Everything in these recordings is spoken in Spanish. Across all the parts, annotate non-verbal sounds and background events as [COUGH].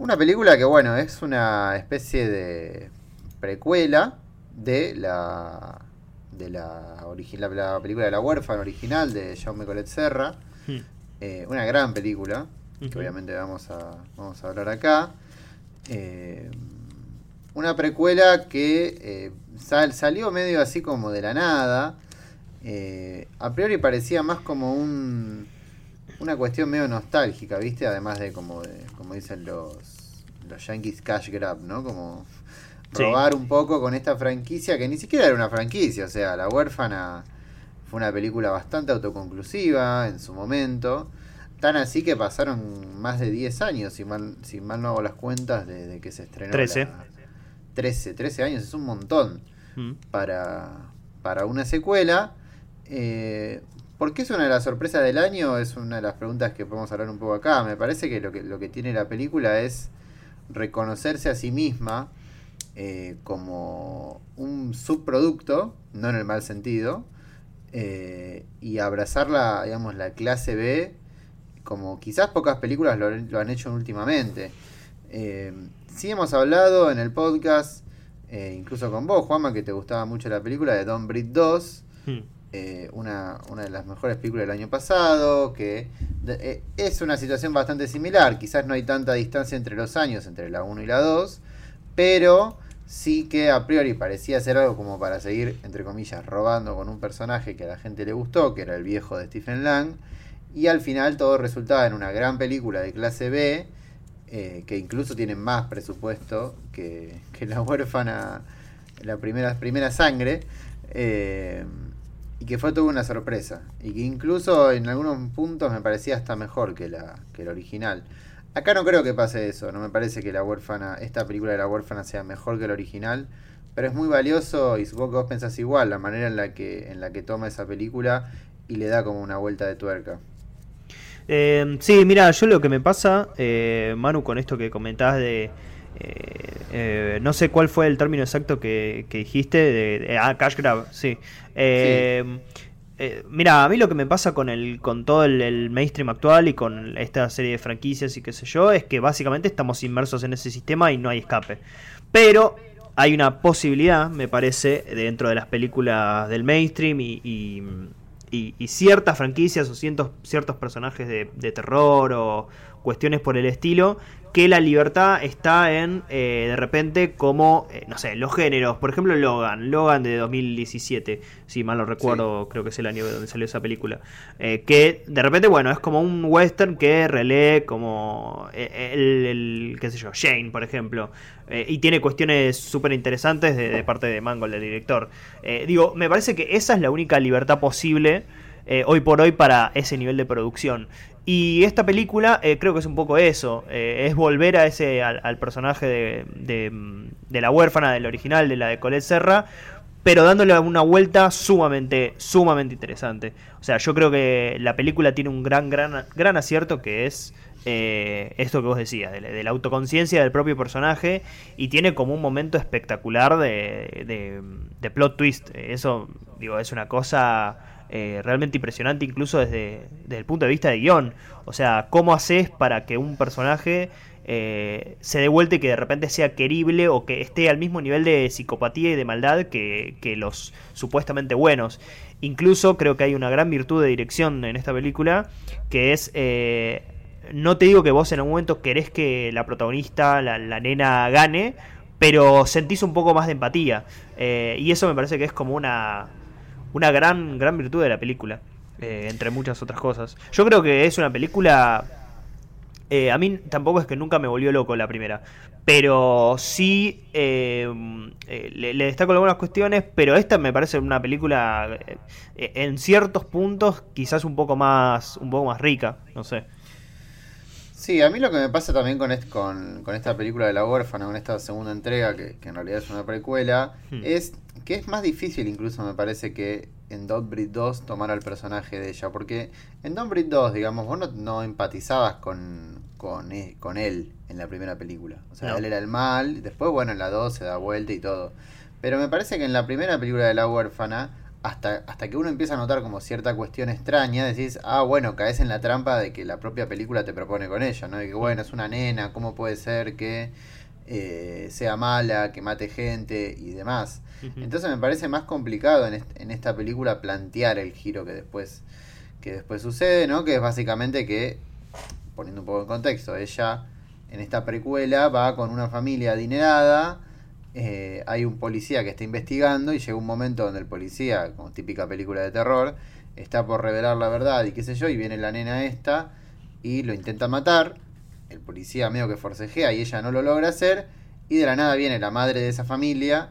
una película que, bueno, es una especie de precuela de la de la, la, película de la huérfana original de Jaume Colette Serra. Hmm. Eh, una gran película, que obviamente vamos a, vamos a hablar acá. Eh, una precuela que eh, salió medio así como de la nada. a priori parecía más como un una cuestión medio nostálgica, ¿viste? Además de como de, como dicen los los Yankees cash grab, ¿no? Como robar un poco con esta franquicia que ni siquiera era una franquicia, o sea, La huérfana fue una película bastante autoconclusiva en su momento, tan así que pasaron más de 10 años, si mal, si mal no hago las cuentas, de, que se estrenó. 13. 13, 13 años, es un montón mm. para, para una secuela. Eh, ¿Por qué es una de las sorpresas del año? Es una de las preguntas que podemos hablar un poco acá. Me parece que lo que, tiene la película es reconocerse a sí misma eh, como un subproducto, no en el mal sentido, eh, y abrazar la, digamos, la clase B como quizás pocas películas lo, han hecho últimamente. Eh, sí hemos hablado en el podcast, incluso con vos, Juanma, que te gustaba mucho la película de Don Brit 2. Hmm. Una, una, de las mejores películas del año pasado, que es una situación bastante similar, quizás no hay tanta distancia entre los años, entre la 1 y la 2, pero sí que a priori parecía ser algo como para seguir, entre comillas, robando con un personaje que a la gente le gustó, que era el viejo de Stephen Lang, y al final todo resultaba en una gran película de clase B, eh, que incluso tiene más presupuesto que, La huérfana, la primera, primera sangre, eh, y que fue toda una sorpresa, y que incluso en algunos puntos me parecía hasta mejor que la, que original. Acá no creo que pase eso, no me parece que la huérfana, esta película de la huérfana sea mejor que la original, pero es muy valioso y supongo que vos pensás igual, la manera en la que, en la que toma esa película y le da como una vuelta de tuerca. Eh, sí, mira, yo lo que me pasa, eh, Manu, con esto que comentabas de... Eh, no sé cuál fue el término exacto que, dijiste, de, ah, cash grab, sí. sí. Eh, mira, a mí lo que me pasa con el con todo el, mainstream actual y con esta serie de franquicias y qué sé yo es que básicamente estamos inmersos en ese sistema y no hay escape. Pero hay una posibilidad, me parece, dentro de las películas del mainstream y, ciertas franquicias o ciertos, personajes de terror o cuestiones por el estilo que la libertad está en, eh, de repente, como, eh, no sé, los géneros. Por ejemplo, Logan, Logan de 2017, si mal no recuerdo, creo que es el año donde salió esa película. Eh, que de repente, bueno, es como un western que relee como el, qué sé yo, Shane, por ejemplo. y tiene cuestiones súper interesantes de, de, parte de Mangold, el director. digo, me parece que esa es la única libertad posible. hoy por hoy para ese nivel de producción. Y esta película eh, creo que es un poco eso, eh, es volver a ese al, personaje de, de, la huérfana del original, de la de Colette Serra, pero dándole una vuelta sumamente, sumamente interesante. O sea, yo creo que la película tiene un gran, gran, gran acierto que es eh, esto que vos decías, de, la autoconciencia del propio personaje y tiene como un momento espectacular de, de plot twist. Eso, digo, es una cosa eh, realmente impresionante incluso desde, el punto de vista de guion. O sea, cómo haces para que un personaje eh, se dé vuelta y que de repente sea querible o que esté al mismo nivel de psicopatía y de maldad que, los supuestamente buenos. Incluso creo que hay una gran virtud de dirección en esta película que es... Eh, no te digo que vos en algún momento querés que la protagonista, la, nena, gane, pero sentís un poco más de empatía. y eso me parece que es como una, una gran, gran virtud de la película, eh, entre muchas otras cosas. Yo creo que es una película... Eh, a mí tampoco es que nunca me volvió loco la primera, pero sí eh, le, destaco algunas cuestiones, pero esta me parece una película en ciertos puntos quizás un poco más, un poco más rica, no sé. Sí, a mí lo que me pasa también con, con, con, esta película de la huérfana, con esta segunda entrega, que, en realidad es una precuela, hmm. es que es más difícil incluso me parece que en Breed 2 tomar al personaje de ella, porque en Breed 2, digamos, vos no, empatizabas con, con, e, con, él en la primera película. O sea, él era el mal, después, bueno, en la 2 se da vuelta y todo. Pero me parece que en la primera película de la huérfana hasta, hasta que uno empieza a notar como cierta cuestión extraña, decís, ah, bueno, caes en la trampa de que la propia película te propone con ella, ¿no? De que, bueno, es una nena, ¿cómo puede ser que eh, sea mala, que mate gente y demás? Entonces me parece más complicado en, en, esta película plantear el giro que después, que después sucede, ¿no? Que es básicamente que, poniendo un poco en contexto, ella en esta precuela va con una familia adinerada, eh, hay un policía que está investigando y llega un momento donde el policía, como típica película de terror, está por revelar la verdad y qué sé yo, y viene la nena esta y lo intenta matar, el policía medio que forcejea y ella no lo logra hacer, y de la nada viene la madre de esa familia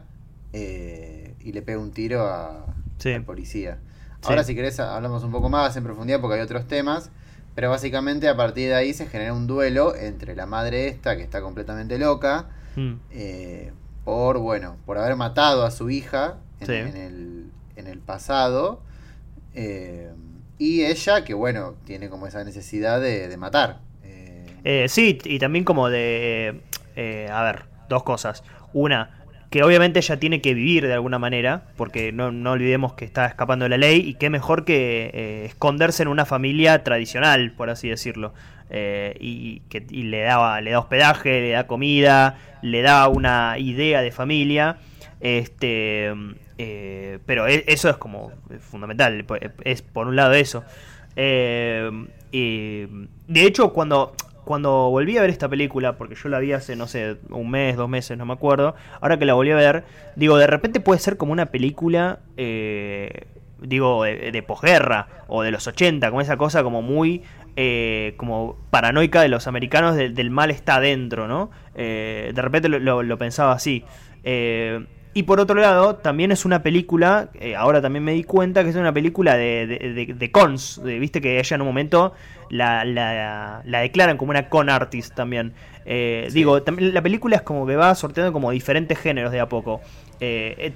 eh, y le pega un tiro a, al policía. Ahora si querés hablamos un poco más en profundidad porque hay otros temas, pero básicamente a partir de ahí se genera un duelo entre la madre esta, que está completamente loca, mm. eh, por, bueno, por haber matado a su hija en, el, en el, pasado. Eh, y ella, que bueno, tiene como esa necesidad de, matar. Eh, eh, sí, y también como de... a ver, dos cosas. Una, que obviamente ella tiene que vivir de alguna manera, porque no, no olvidemos que está escapando de la ley, y qué mejor que esconderse en una familia tradicional, por así decirlo. Eh, y, que, le, daba, le da hospedaje, le da comida, le da una idea de familia. Este, eh, pero e, eso es como fundamental, es por un lado eso. Eh, y de hecho, cuando, cuando volví a ver esta película, porque yo la vi hace, no sé, un mes, dos meses, no me acuerdo, ahora que la volví a ver, digo, de repente puede ser como una película, digo, de, de, posguerra o de los 80, como esa cosa como muy eh, como paranoica de los americanos del mal está adentro, ¿no? Eh, de repente lo, pensaba así. Eh, y por otro lado, también es una película, ahora también me di cuenta que es una película de, de, cons, viste que ella en un momento la, la, declaran como una con artist también. Digo, también la película es como que va sorteando como diferentes géneros de a poco.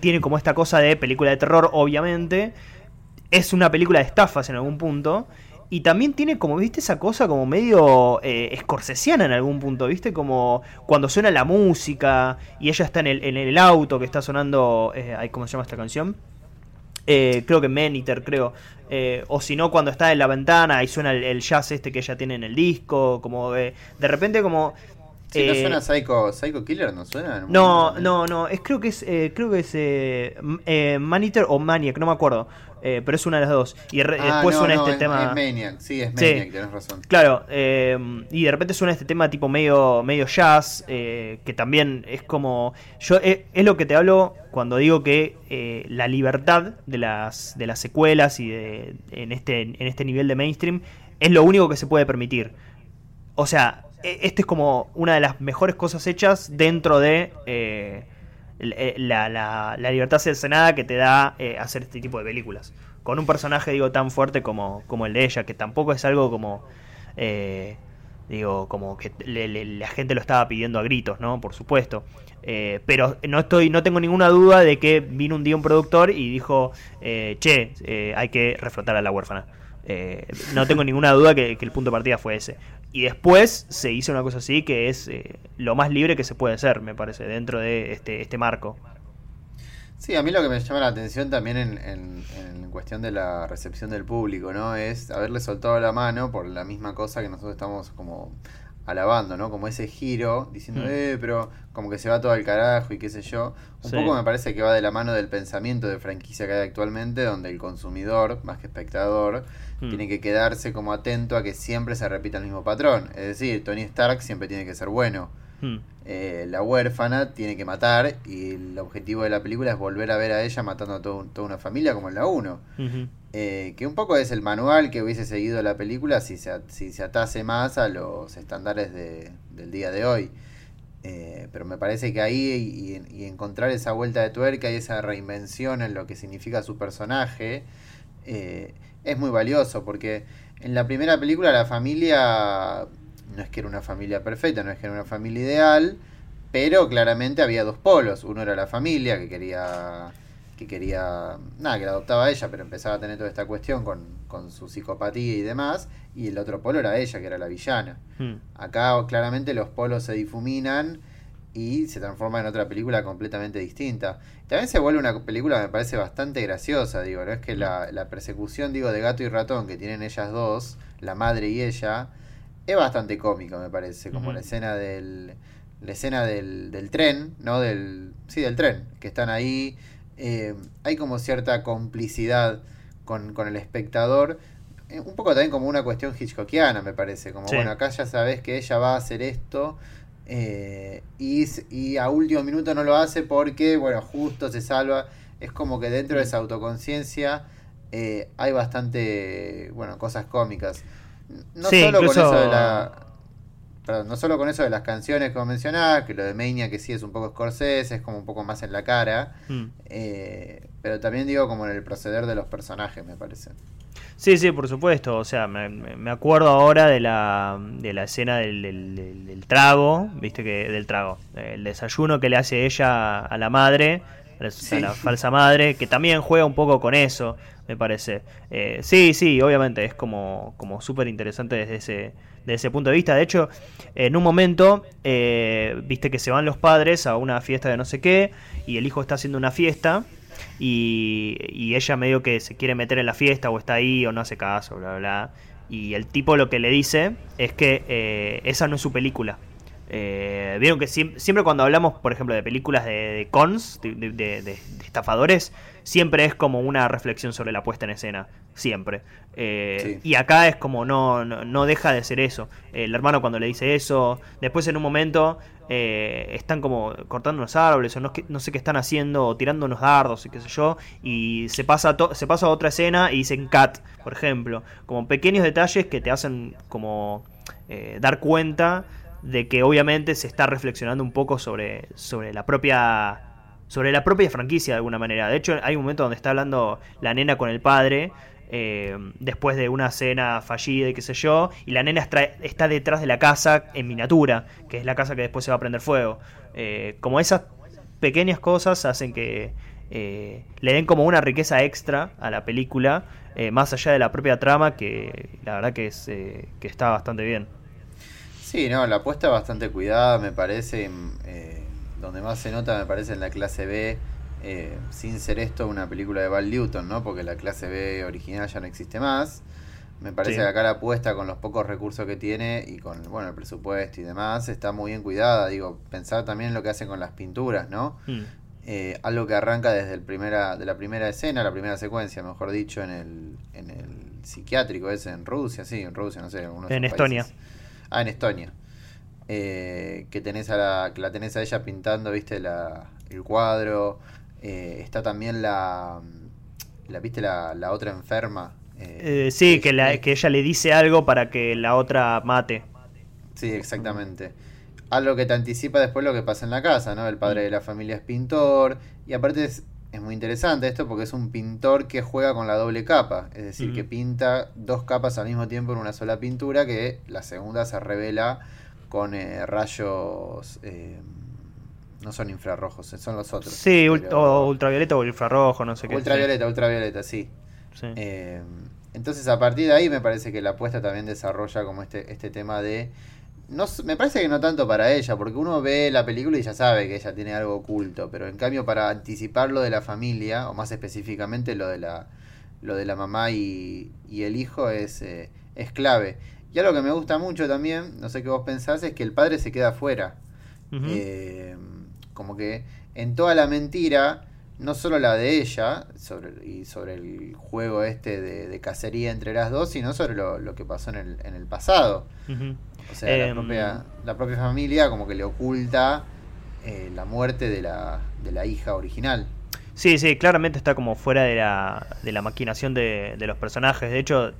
tiene como esta cosa de película de terror, obviamente. Es una película de estafas en algún punto. Y también tiene como, viste, esa cosa como medio eh, escorsesiana en algún punto, viste, como cuando suena la música y ella está en el, en el auto que está sonando, eh, ¿cómo se llama esta canción? Eh, creo que Meniter, creo. Eh, o si no, cuando está en la ventana y suena el, jazz este que ella tiene en el disco, como de, de repente como... Si no suena Psycho, Psycho Killer, ¿no suena? No, no, no, es, creo que es, creo que es Maniter o Maniac, no me acuerdo. Eh, pero es una de las dos. Y ah, después suena este tema. Es Maniac, sí, es Maniac, tenés razón. Claro, eh, y de repente suena este tema tipo medio, medio jazz, eh, que también es como. yo es, lo que te hablo cuando digo que la libertad de las, de las secuelas y de, en, este, en este nivel de mainstream es lo único que se puede permitir. O sea, e, este es como una de las mejores cosas hechas dentro de eh, la, la, la libertad cercenada que te da eh, hacer este tipo de películas. Con un personaje, digo, tan fuerte como, como el de ella, que tampoco es algo como... Eh, digo, como que la gente lo estaba pidiendo a gritos, ¿no? Por supuesto. pero no estoy, no tengo ninguna duda de que vino un día un productor y dijo, che, hay que reflotar a la huérfana. no tengo ninguna duda que, que, el punto de partida fue ese. Y después se hizo una cosa así que es eh, lo más libre que se puede hacer, me parece, dentro de este, este marco. Sí, a mí lo que me llama la atención también en, en, cuestión de la recepción del público, ¿no? Es haberle soltado la mano por la misma cosa que nosotros estamos como alabando, ¿no? Como ese giro, diciendo, mm. eh, pero como que se va todo al carajo y qué sé yo. Un poco me parece que va de la mano del pensamiento de franquicia que hay actualmente, donde el consumidor, más que espectador, mm. tiene que quedarse como atento a que siempre se repita el mismo patrón. Es decir, Tony Stark siempre tiene que ser bueno. Mm. Eh, la huérfana tiene que matar y el objetivo de la película es volver a ver a ella matando a toda una familia como en la 1. Eh, que un poco es el manual que hubiese seguido la película si se, si se atase más a los estándares de, del día de hoy. Eh, pero me parece que ahí y, encontrar esa vuelta de tuerca y esa reinvención en lo que significa su personaje es muy valioso porque en la primera película la familia no es que era una familia perfecta, no es que era una familia ideal, pero claramente había dos polos. Uno era la familia que quería que quería, nada, que la adoptaba ella, pero empezaba a tener toda esta cuestión con, con su psicopatía y demás, y el otro polo era ella, que era la villana. Hmm. Acá claramente los polos se difuminan y se transforma en otra película completamente distinta. También se vuelve una película me parece bastante graciosa, digo, no es que la, la persecución, digo, de gato y ratón que tienen ellas dos, la madre y ella, es bastante cómico, me parece, como la escena del la escena del, del, tren, ¿no? Del, sí, del tren, que están ahí. Eh, hay como cierta complicidad con, con el espectador. Eh, un poco también como una cuestión hitchcockiana, me parece. Como, bueno, acá ya sabes que ella va a hacer esto. Eh, y, y, a último minuto no lo hace porque, bueno, justo se salva. Es como que dentro de esa autoconciencia hay bastante, bueno, cosas cómicas. No solo con eso de la perdón, no solo con eso de las canciones como mencionaba, que lo de Mania que sí es un poco Scorsese, es como un poco más en la cara, mm. eh, pero también digo como en el proceder de los personajes, me parece. Sí, sí, por supuesto, o sea, me, acuerdo ahora de la, de la escena del, del, trago, viste que del trago, el desayuno que le hace ella a la madre, la falsa madre, que también juega un poco con eso, me parece. Eh, sí, sí, obviamente, es como, como súper interesante desde ese desde ese punto de vista. De hecho, en un momento, eh, viste que se van los padres a una fiesta de no sé qué, y el hijo está haciendo una fiesta, y, y ella medio que se quiere meter en la fiesta, o está ahí, o no hace caso, bla, bla. Y el tipo lo que le dice es que eh, esa no es su película. Eh, Vieron que siempre, cuando hablamos, por ejemplo, de películas de, cons, de, estafadores, siempre es como una reflexión sobre la puesta en escena. Siempre. Eh, y acá es como no, no, deja de ser eso. El hermano cuando le dice eso, después en un momento eh, están como cortando unos árboles o no, no, sé qué están haciendo o tirando unos dardos y qué sé yo. Y se pasa, se pasa a otra escena y dicen cat, por ejemplo. Como pequeños detalles que te hacen como dar cuenta de que obviamente se está reflexionando un poco sobre, sobre la propia sobre la propia franquicia de alguna manera. De hecho, hay un momento donde está hablando la nena con el padre eh, después de una cena fallida y qué sé yo, y la nena está detrás de la casa en miniatura, que es la casa que después se va a prender fuego. Eh, como esas pequeñas cosas hacen que eh, le den como una riqueza extra a la película, más allá de la propia trama, que la verdad que, es, que está bastante bien. Sí, no, la apuesta es bastante cuidada, me parece. Eh, donde más se nota, me parece, en la clase B, eh, sin ser esto una película de Val Newton, ¿no? Porque la clase B original ya no existe más. Me parece que acá la apuesta con los pocos recursos que tiene y con bueno el presupuesto y demás está muy bien cuidada. Digo, pensar también en lo que hacen con las pinturas, ¿no? Mm. Eh, algo que arranca desde el primera, de la primera escena, la primera secuencia, mejor dicho, en el, en el psiquiátrico ese, en Rusia, sí, en Rusia, no sé. En Estonia. Ah, en Estonia. Eh, que tenés a la, que la tenés a ella pintando, viste, la, el cuadro. Eh, está también la, la viste, la, la otra enferma. Eh, sí, que, la, que ella le dice algo para que la otra mate. Sí, exactamente. Algo que te anticipa después lo que pasa en la casa, ¿no? El padre de la familia es pintor. Y aparte es, es muy interesante esto porque es un pintor que juega con la doble capa, es decir, que pinta dos capas al mismo tiempo en una sola pintura, que la segunda se revela con eh, rayos... Eh, no son infrarrojos, eh, son los otros. Sí, o ultravioleta o infrarrojo, no sé qué. Ultravioleta, ultravioleta, sí. entonces a partir de ahí me parece que la apuesta también desarrolla como este, este tema de no, me parece que no tanto para ella, porque uno ve la película y ya sabe que ella tiene algo oculto, pero en cambio para anticipar lo de la familia, o más específicamente lo de la, lo de la mamá y, y el hijo, es, eh, es clave. Y algo que me gusta mucho también, no sé qué vos pensás, es que el padre se queda afuera. Eh, como que en toda la mentira, no solo la de ella, sobre, y sobre el juego este de, cacería entre las dos, sino sobre lo, que pasó en el, en el pasado. O sea, la, em, propia, la, propia, familia como que le oculta eh, la muerte de la, de la hija original. Sí, sí, claramente está como fuera de la, de la maquinación de, de los personajes. De hecho,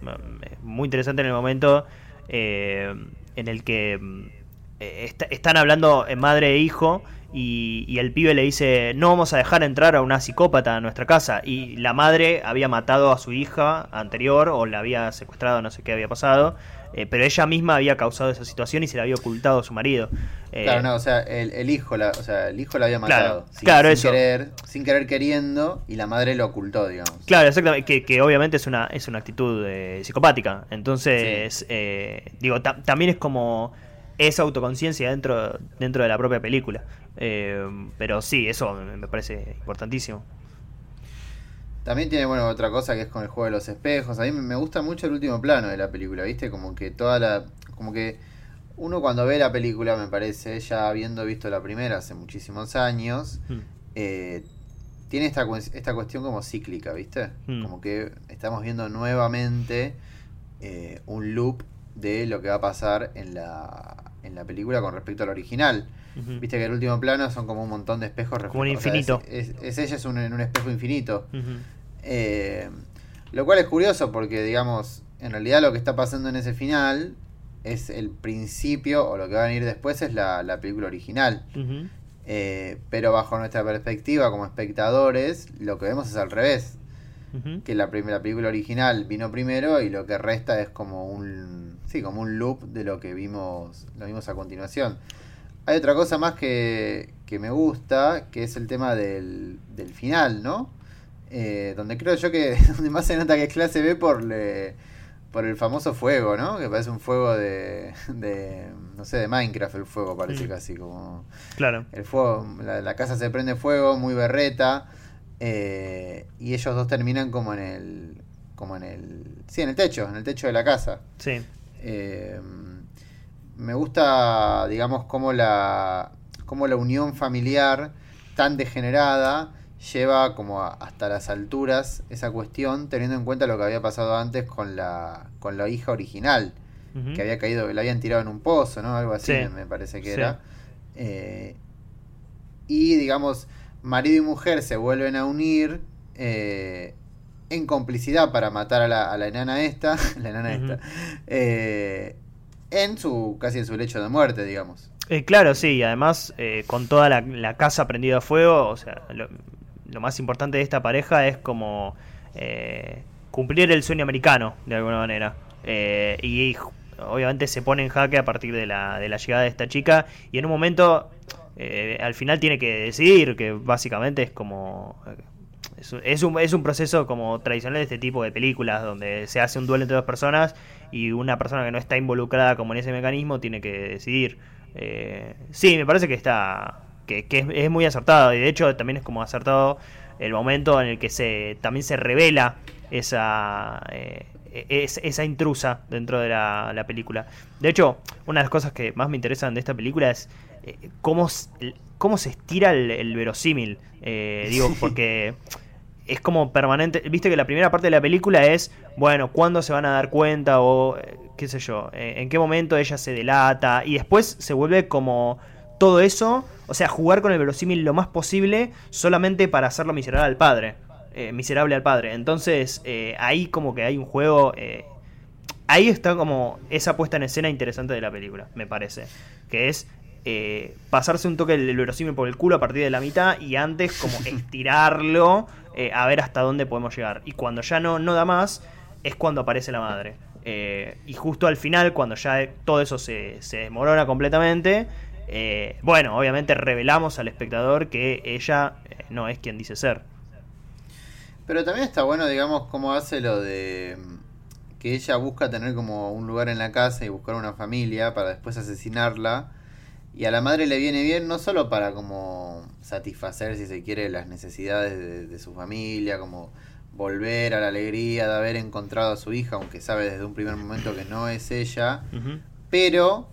muy interesante en el momento eh, en el que eh, están hablando madre e hijo y, y, el pibe le dice no vamos a dejar entrar a una psicópata a nuestra casa y la madre había matado a su hija anterior o la había secuestrado no sé qué había pasado eh, pero ella misma había causado esa situación y se la había ocultado a su marido. Eh, claro, no, o sea, el, hijo la, o sea, el hijo la había matado. Claro, sin, Querer, sin querer queriendo y la madre lo ocultó, digamos. Claro, exactamente, que, obviamente es una, es una actitud eh, psicopática. Entonces, digo, también es como esa autoconciencia dentro, dentro de la propia película. Eh, pero sí, eso me parece importantísimo. También tiene, bueno, otra cosa que es con el juego de los espejos. A mí me gusta mucho el último plano de la película, ¿viste? Como que toda la... Como que uno cuando ve la película, me parece, ya habiendo visto la primera hace muchísimos años, hmm. eh, tiene esta, esta cuestión como cíclica, ¿viste? Hmm. Como que estamos viendo nuevamente eh, un loop de lo que va a pasar en la, en la película con respecto al original. Viste que el último plano son como un montón de espejos Como un infinito. es, ella es un, en un espejo infinito. Eh, lo cual es curioso porque, digamos, en realidad lo que está pasando en ese final es el principio, o lo que va a venir después es la, película original. Eh, pero bajo nuestra perspectiva como espectadores, lo que vemos es al revés. Que la primera película original vino primero y lo que resta es como un sí, como un loop de lo que vimos, lo vimos a continuación. Hay otra cosa más que, que me gusta, que es el tema del, del final, ¿no? Eh, donde creo yo que [LAUGHS] donde más se nota que es clase B por le, por el famoso fuego, ¿no? Que parece un fuego de, de no sé, de Minecraft el fuego, parece mm. casi como... Claro. El fuego, la, casa se prende fuego, muy berreta, eh, y ellos dos terminan como en el... Como en el... Sí, en el techo, en el techo de la casa. Sí. Eh, me gusta, digamos, como la, como la unión familiar tan degenerada lleva como hasta las alturas esa cuestión, teniendo en cuenta lo que había pasado antes con la, con la hija original, que había caído, la habían tirado en un pozo, ¿no? Algo así me parece que era. Eh, y digamos, marido y mujer se vuelven a unir eh, en complicidad para matar a la, a la enana esta, [LAUGHS] la enana esta, eh, en su, casi en su lecho de muerte, digamos. claro, sí, y además con toda la, la, casa prendida a fuego, o sea, lo más importante de esta pareja es como eh, cumplir el sueño americano, de alguna manera. Eh, y, obviamente se pone en jaque a partir de la, de la llegada de esta chica y en un momento eh, al final tiene que decidir que básicamente es como es, un, es un proceso como tradicional de este tipo de películas donde se hace un duelo entre dos personas y una persona que no está involucrada como en ese mecanismo tiene que decidir sí me parece que está que, es, muy acertado y de hecho también es como acertado el momento en el que se también se revela esa eh, esa intrusa dentro de la, película. De hecho, una de las cosas que más me interesan de esta película es eh, cómo, cómo se estira el, verosímil. Eh, digo, porque es como permanente. Viste que la primera parte de la película es, bueno, cuándo se van a dar cuenta o qué sé yo, en qué momento ella se delata y después se vuelve como todo eso, o sea, jugar con el verosímil lo más posible solamente para hacerlo miserable al padre. Eh, miserable al padre. Entonces, eh, ahí como que hay un juego... Eh, ahí está como esa puesta en escena interesante de la película, me parece. Que es pasarse un toque el verosímil por el culo a partir de la mitad y antes como [LAUGHS] estirarlo a ver hasta dónde podemos llegar. Y cuando ya no, no da más, es cuando aparece la madre. y justo al final, cuando ya todo eso se, se desmorona completamente, eh, bueno, obviamente revelamos al espectador que ella eh, no es quien dice ser. Pero también está bueno, digamos, cómo hace lo de que ella busca tener como un lugar en la casa y buscar una familia para después asesinarla. Y a la madre le viene bien no solo para como satisfacer, si se quiere, las necesidades de, su familia, como volver a la alegría de haber encontrado a su hija, aunque sabe desde un primer momento que no es ella, pero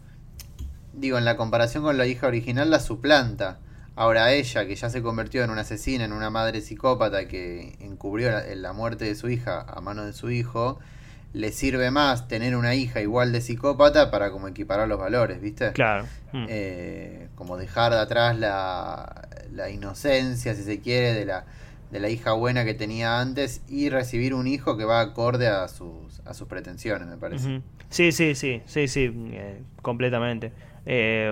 digo, en la comparación con la hija original, la suplanta. Ahora ella, que ya se convirtió en una asesina, en una madre psicópata que encubrió la, muerte de su hija a mano de su hijo, le sirve más tener una hija igual de psicópata para como equiparar los valores, ¿viste? Claro. Mm. Eh, como dejar de atrás la, la, inocencia, si se quiere, de la, de la hija buena que tenía antes y recibir un hijo que va acorde a sus, a sus pretensiones, me parece. Sí, sí, sí, sí, sí, eh, completamente. Eh,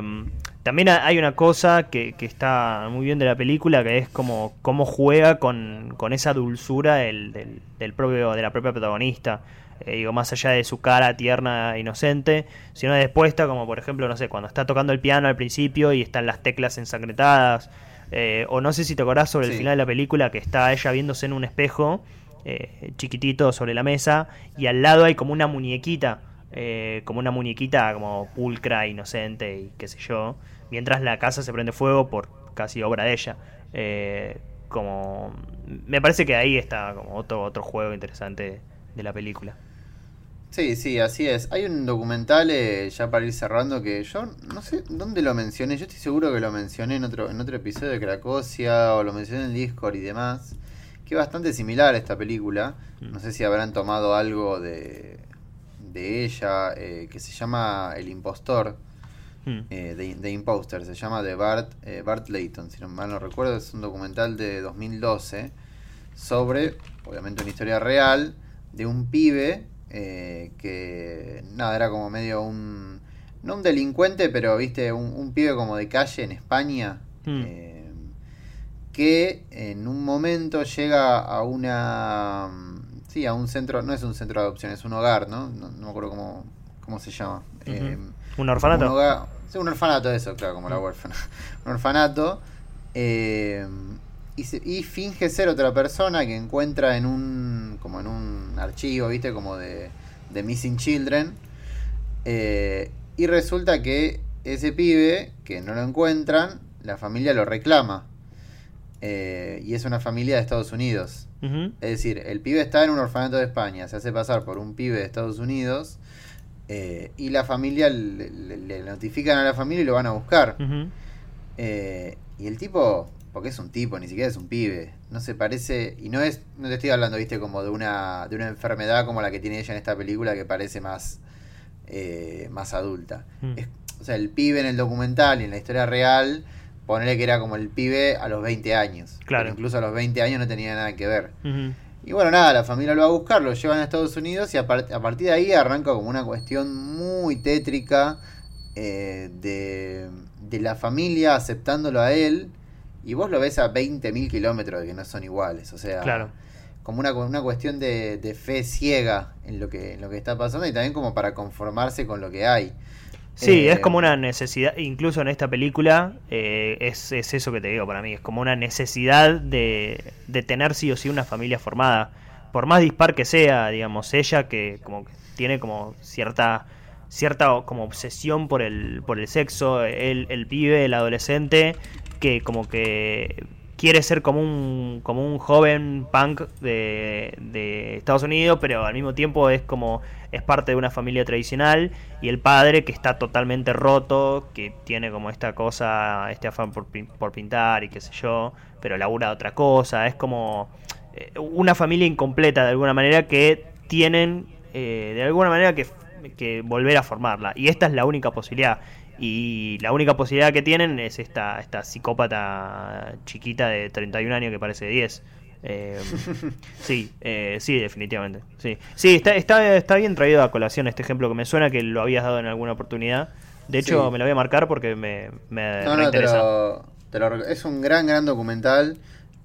también hay una cosa que, está muy bien de la película, que es como cómo juega con, esa dulzura del, del, propio, de la propia protagonista. Eh, digo, más allá de su cara tierna e inocente, sino después está como, por ejemplo, no sé, cuando está tocando el piano al principio y están las teclas ensangrentadas. Eh, o no sé si te acordás sobre el final de la película, que está ella viéndose en un espejo chiquitito sobre la mesa y al lado hay como una muñequita eh, como una muñequita como pulcra, inocente y qué sé yo, mientras la casa se prende fuego por casi obra de ella. Eh, como me parece que ahí está como otro otro juego interesante de la película. Sí, sí, así es. Hay un documental, eh, ya para ir cerrando, que yo no sé dónde lo mencioné. Yo estoy seguro que lo mencioné en otro, en otro episodio de Cracosia o lo mencioné en Discord y demás. Que es bastante similar a esta película. Mm. No sé si habrán tomado algo de, de ella, eh, que se llama El Impostor. Mm. eh, de, de Imposter, se llama de Bart, eh, Bart Layton, si no mal no recuerdo, es un documental de 2012 sobre, obviamente, una historia real de un pibe eh, que, nada, era como medio un, no un delincuente, pero, viste, un, un pibe como de calle en España, Mm. eh, que en un momento llega a una, sí, a un centro, no es un centro de adopción, es un hogar, ¿no? No, no me acuerdo cómo, cómo se llama. Eh, ¿Un orfanato? un, hogar- sí, un orfanato, eso, claro, como la Mm. huérfana. [LAUGHS] Un orfanato. eh, y, se- y finge ser otra persona que encuentra en un. como en un archivo, viste, como de, de Missing Children. eh, y resulta que ese pibe, que no lo encuentran, la familia lo reclama. eh, y es una familia de Estados Unidos. Es decir, el pibe está en un orfanato de España, se hace pasar por un pibe de Estados Unidos eh, y la familia le, le- le notifican a la familia y lo van a buscar. Eh, y el tipo, porque es un tipo, ni siquiera es un pibe, no se parece, y no es, no te estoy hablando, viste, como de una, de una enfermedad como la que tiene ella en esta película que parece más, eh, más adulta. Mm. Es- o sea, el pibe en el documental y en la historia real, ponerle que era como el pibe a los 20 años. Claro. Pero incluso a los 20 años no tenía nada que ver. Y bueno, nada, la familia lo va a buscar, lo llevan a Estados Unidos y a, par- a partir de ahí arranca como una cuestión muy tétrica eh, de, de la familia aceptándolo a él y vos lo ves a 20.000 kilómetros de que no son iguales, o sea, Claro. como una, una cuestión de, de fe ciega en lo, que, en lo que está pasando y también como para conformarse con lo que hay. Sí, Eh, es como una necesidad, incluso en esta película, eh, es, es eso que te digo para mí, es como una necesidad de, de tener sí o sí una familia formada, por más dispar que sea, digamos, ella que como que tiene como cierta cierta como obsesión por el por el sexo, el, el pibe, el adolescente, que como que quiere ser como un como un joven punk de, de Estados Unidos, pero al mismo tiempo es como es parte de una familia tradicional y el padre que está totalmente roto, que tiene como esta cosa, este afán por, por pintar y qué sé yo, pero labura otra cosa, es como eh, una familia incompleta de alguna manera que tienen eh, de alguna manera que, que volver a formarla. Y esta es la única posibilidad y la única posibilidad que tienen es esta, esta psicópata chiquita de 31 años que parece de 10. Eh, [LAUGHS] sí, eh, sí, definitivamente. Sí, sí está, está, está bien traído a colación este ejemplo que me suena que lo habías dado en alguna oportunidad. De hecho, Sí. me lo voy a marcar porque me, me No, no, te lo, te lo rec- es un gran, gran documental.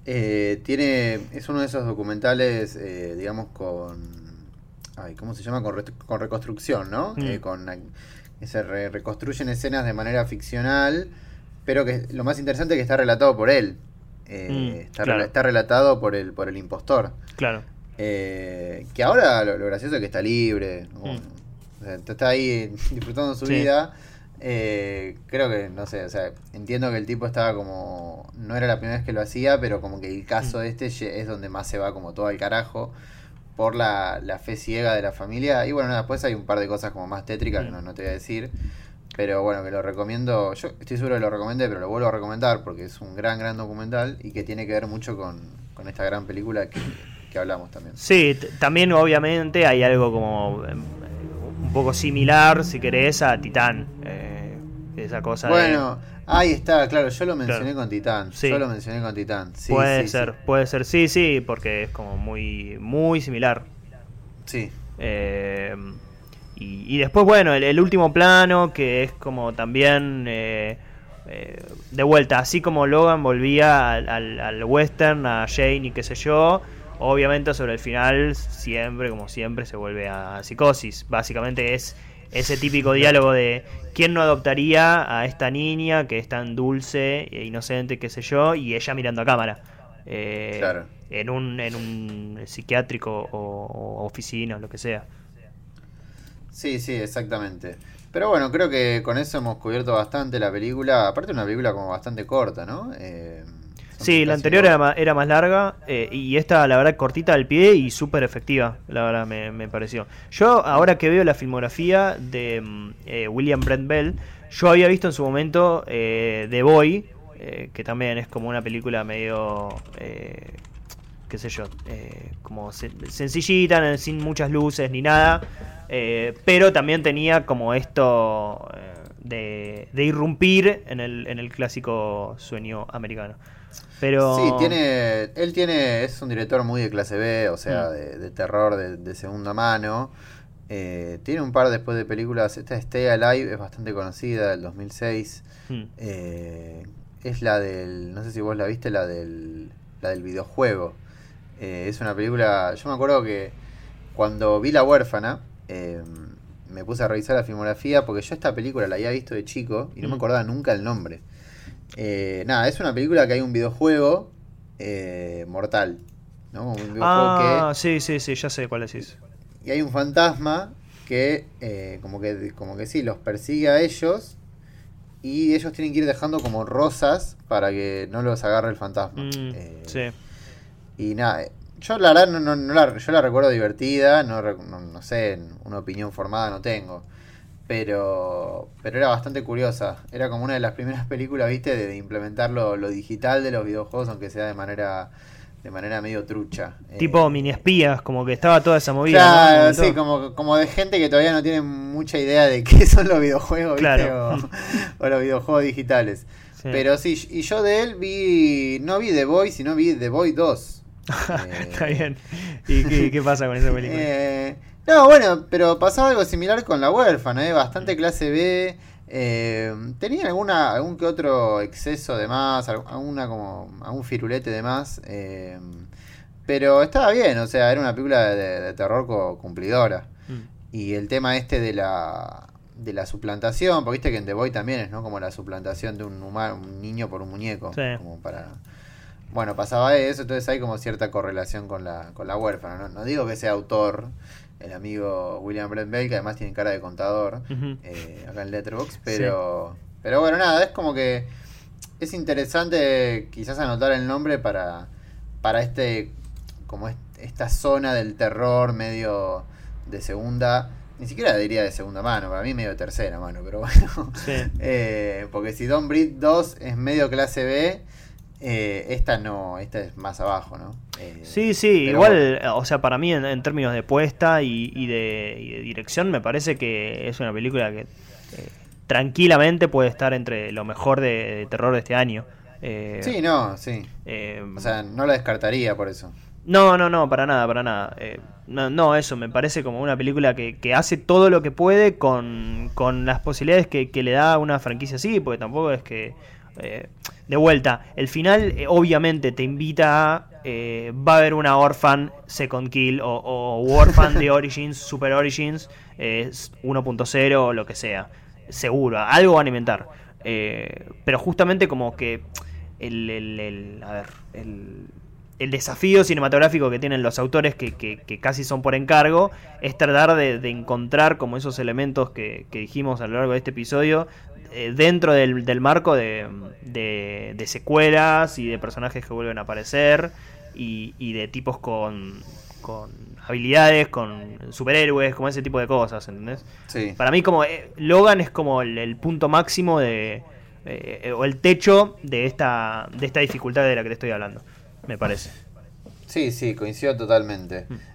Eh, tiene, es uno de esos documentales, eh, digamos, con, ay, ¿cómo se llama? Con, re- con reconstrucción, ¿no? Mm. Eh, con, que se re- reconstruyen escenas de manera ficcional, pero que lo más interesante es que está relatado por él. Eh, Mm, está, claro. está relatado por el, por el impostor. Claro. Eh, que ahora lo, lo gracioso es que está libre. Mm. O sea, está ahí [LAUGHS] disfrutando su Sí. vida. Eh, creo que, no sé, o sea, entiendo que el tipo estaba como. No era la primera vez que lo hacía, pero como que el caso Mm. este es donde más se va como todo al carajo por la, la fe ciega de la familia. Y bueno, nada, después hay un par de cosas como más tétricas que Mm. no, no te voy a decir. Pero bueno, que lo recomiendo. Yo estoy seguro que lo recomendé, pero lo vuelvo a recomendar porque es un gran, gran documental y que tiene que ver mucho con, con esta gran película que, que hablamos también. Sí, también obviamente hay algo como em, un poco similar, si querés, a Titán. eh, esa cosa de- Bueno, ahí está, claro, yo lo mencioné Claro. con Titán. Sí. Yo lo mencioné con Titán. Sí, puede sí, ser, puede ser, sí, sí, porque es como muy, muy similar. Sí. Eh, y, y después, bueno, el, el último plano, que es como también eh, eh, de vuelta, así como Logan volvía al, al- al western, a Jane y qué sé yo, obviamente sobre el final, siempre, como siempre, se vuelve a psicosis. Básicamente es ese típico diálogo de quién no adoptaría a esta niña que es tan dulce e inocente, qué sé yo, y ella mirando a cámara. Eh, Claro. en un, en un psiquiátrico o, o oficina o lo que sea. Sí, sí, exactamente. Pero bueno, creo que con eso hemos cubierto bastante la película. Aparte, una película como bastante corta, ¿no? Eh, Sí, la anterior era más, era más larga eh, y esta, la verdad, cortita al pie y súper efectiva, la verdad, me, pareció. Yo, ahora que veo la filmografía de mm, eh, William Brent Bell, yo había visto en su momento eh, The Boy, eh, que también es como una película medio, qué sé yo, como sencillita, sin muchas luces ni nada, pero también tenía como esto de, de irrumpir en el, en el clásico sueño americano. Pero... Sí, tiene, él tiene, es un director muy de clase B, o sea, mm. de, terror de, segunda mano. Eh, tiene un par después de películas, esta Stay Alive es bastante conocida, del 2006. Mm. Eh, es la del, no sé si vos la viste, la del, la del videojuego. Eh, es una película, yo me acuerdo que cuando vi La huérfana, me puse a revisar la filmografía porque yo esta película la había visto de chico y no me mm. acordaba nunca el nombre. Eh, nada, es una película que hay un videojuego eh, mortal. ¿no? Un videojuego ah, sí, sí, sí, ya sé cuál es. Y hay un fantasma que, eh, como que, como que sí, los persigue a ellos. Y ellos tienen que ir dejando como rosas para que no los agarre el fantasma. Mm, sí. Y nada, yo la verdad no, la, yo la recuerdo divertida, no, no, no sé, una opinión formada no tengo pero pero era bastante curiosa. Era como una de las primeras [LAUGHS] películas, ¿viste? De, implementar lo, digital de los videojuegos, aunque sea de manera de manera medio trucha. Tipo eh, mini espías, como que estaba toda esa movida. Claro, sí, como, como de gente que todavía no tiene mucha idea de [LAUGHS] qué son los videojuegos, ¿viste? [LAUGHS] O, los videojuegos digitales. Pero sí, y yo de él vi, no vi The Boy, sino vi The Boy 2. [LAUGHS] Está bien. ¿Y qué, pasa con esa película? Eh, no, bueno, pero pasaba algo similar con la huérfana, ¿eh? bastante clase B. Eh, tenía alguna, algún que otro exceso de más, alguna como, algún firulete de más. Eh, pero estaba bien, o sea, era una película de, terror cumplidora. Mm. Y el tema este de la, de la suplantación, porque viste que en The Boy también es, ¿no? Como la suplantación de un humano, un niño por un muñeco. Como para. Bueno, pasaba eso, entonces hay como cierta correlación con la, con la huérfana. ¿no? no digo que sea autor el amigo William Brent Bell, que además tiene cara de contador eh, acá en Letterboxd, pero, pero bueno, nada, es como que es interesante quizás anotar el nombre para, para este, como esta zona del terror medio de segunda, ni siquiera diría de segunda mano, para mí medio de tercera mano, pero bueno, [LAUGHS] eh, porque si Don Breed 2 es medio clase B, eh, esta no, esta es más abajo, ¿no? Eh, sí, sí, igual, o sea, para mí en, términos de puesta y, de, dirección me parece que es una película que eh, tranquilamente puede estar entre lo mejor de, terror de este año. sí, no, sí. o sea, no la descartaría por eso. No, no, no, para nada, para nada. no, eso, me parece como una película que, hace todo lo que puede con, con las posibilidades que, que, le da una franquicia así, porque tampoco es que eh, de vuelta, el final eh, obviamente te invita a. Eh, va a haber una Orphan Second Kill o, o Orphan de [LAUGHS] Origins, Super Origins 1.0 o lo que sea. Seguro, algo van a inventar. pero justamente como que el, el, a ver, el, el, desafío cinematográfico que tienen los autores, que, que, casi son por encargo, es tratar de, de encontrar como esos elementos que, que, dijimos a lo largo de este episodio, eh, dentro del, marco de, de, secuelas y de personajes que vuelven a aparecer y, de tipos con, con habilidades, con superhéroes, como ese tipo de cosas, ¿entendés? Para mí como eh, Logan es como el, punto máximo de... Eh, o el techo de esta, de esta dificultad de la que te estoy hablando, me parece. Sí, sí, coincido totalmente. Mm.